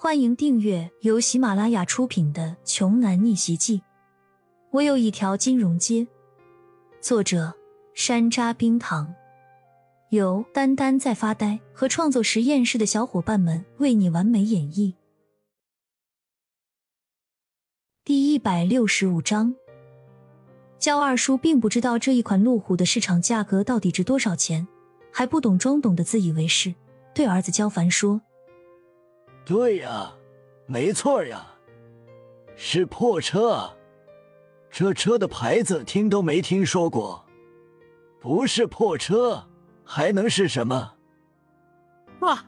欢迎订阅由喜马拉雅出品的《穷男逆袭记》。我有一条金融街。作者：山楂冰糖，由丹丹在发呆和创作实验室的小伙伴们为你完美演绎。第一百六十五章，焦二叔并不知道这一款路虎的市场价格到底值多少钱，还不懂装懂的自以为是，对儿子焦凡说。对呀，没错呀，是破车啊。这车的牌子听都没听说过，不是破车还能是什么？哇，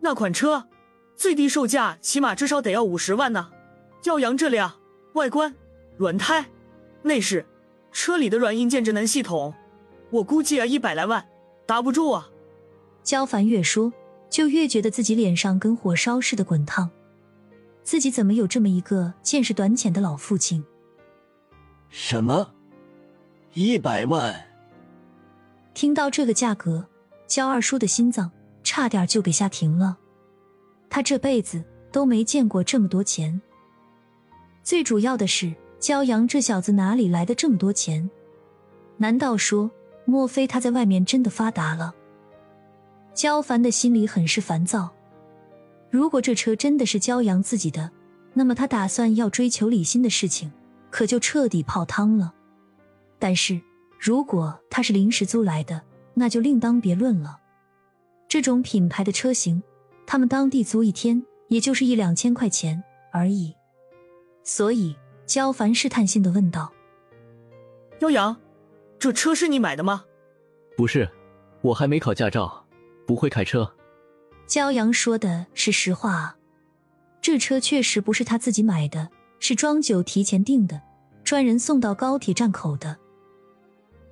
那款车最低售价起码至少得要五十万呢。耀阳这辆外观、轮胎、内饰、车里的软硬件智能系统，我估计啊一百来万打不住啊。焦凡月说。就越觉得自己脸上跟火烧似的滚烫，自己怎么有这么一个见识短浅的老父亲？什么？一百万？听到这个价格，焦二叔的心脏差点就给吓停了。他这辈子都没见过这么多钱。最主要的是，焦阳这小子哪里来的这么多钱？难道说，莫非他在外面真的发达了？焦凡的心里很是烦躁。如果这车真的是焦阳自己的，那么他打算要追求李欣的事情，可就彻底泡汤了。但是如果他是临时租来的，那就另当别论了。这种品牌的车型，他们当地租一天也就是一两千块钱而已。所以焦凡试探性的问道：“焦阳，这车是你买的吗？”“不是，我还没考驾照。”不会开车，焦阳说的是实话啊。这车确实不是他自己买的，是庄九提前订的，专人送到高铁站口的。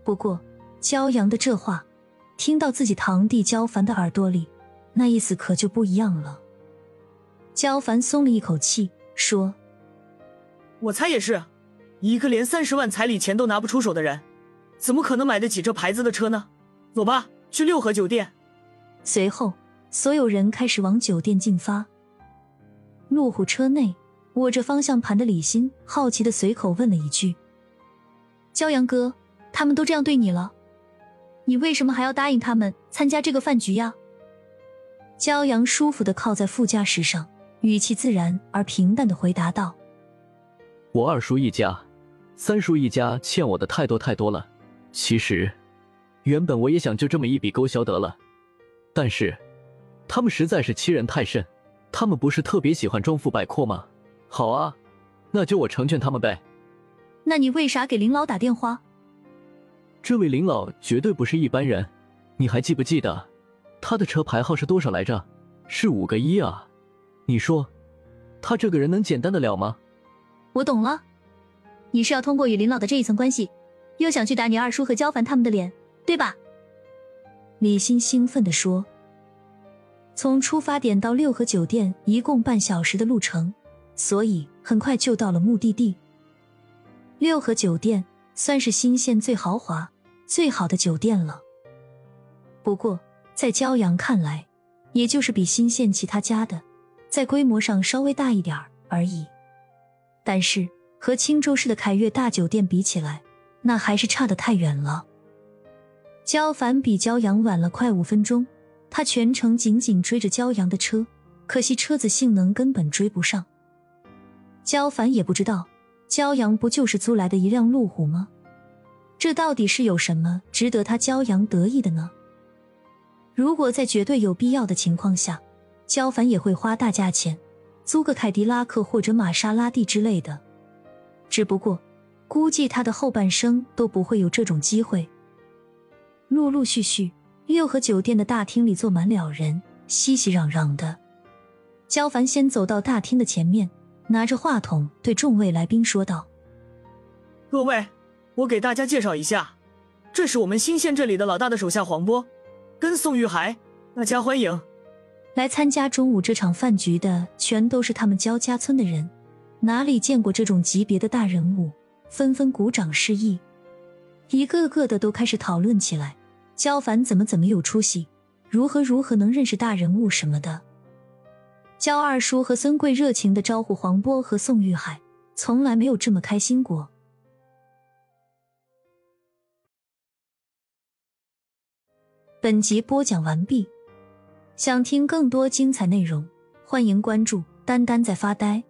不过焦阳的这话，听到自己堂弟焦凡的耳朵里，那意思可就不一样了。焦凡松了一口气，说：“我猜也是，一个连三十万彩礼钱都拿不出手的人，怎么可能买得起这牌子的车呢？走吧，去六合酒店。”随后，所有人开始往酒店进发。路虎车内，握着方向盘的李欣好奇的随口问了一句：“骄阳哥，他们都这样对你了，你为什么还要答应他们参加这个饭局呀？”骄阳舒服的靠在副驾驶上，语气自然而平淡的回答道：“我二叔一家、三叔一家欠我的太多太多了。其实，原本我也想就这么一笔勾销得了。”但是，他们实在是欺人太甚。他们不是特别喜欢装富摆阔吗？好啊，那就我成全他们呗。那你为啥给林老打电话？这位林老绝对不是一般人。你还记不记得他的车牌号是多少来着？是五个一啊！你说他这个人能简单的了吗？我懂了，你是要通过与林老的这一层关系，又想去打你二叔和焦凡他们的脸，对吧？李欣兴奋地说：“从出发点到六合酒店一共半小时的路程，所以很快就到了目的地。六合酒店算是新县最豪华、最好的酒店了。不过在骄阳看来，也就是比新县其他家的在规模上稍微大一点而已。但是和青州市的凯悦大酒店比起来，那还是差得太远了。”焦凡比焦阳晚了快五分钟，他全程紧紧追着焦阳的车，可惜车子性能根本追不上。焦凡也不知道，焦阳不就是租来的一辆路虎吗？这到底是有什么值得他焦阳得意的呢？如果在绝对有必要的情况下，焦凡也会花大价钱租个凯迪拉克或者玛莎拉蒂之类的，只不过估计他的后半生都不会有这种机会。陆陆续续，六合酒店的大厅里坐满了人，熙熙攘攘的。焦凡先走到大厅的前面，拿着话筒对众位来宾说道：“各位，我给大家介绍一下，这是我们新县这里的老大的手下黄波，跟宋玉海，大家欢迎。来参加中午这场饭局的，全都是他们焦家村的人，哪里见过这种级别的大人物，纷纷鼓掌示意，一个个的都开始讨论起来。”焦凡怎么怎么有出息？如何如何能认识大人物什么的？焦二叔和孙贵热情的招呼黄波和宋玉海，从来没有这么开心过。本集播讲完毕，想听更多精彩内容，欢迎关注“丹丹在发呆”。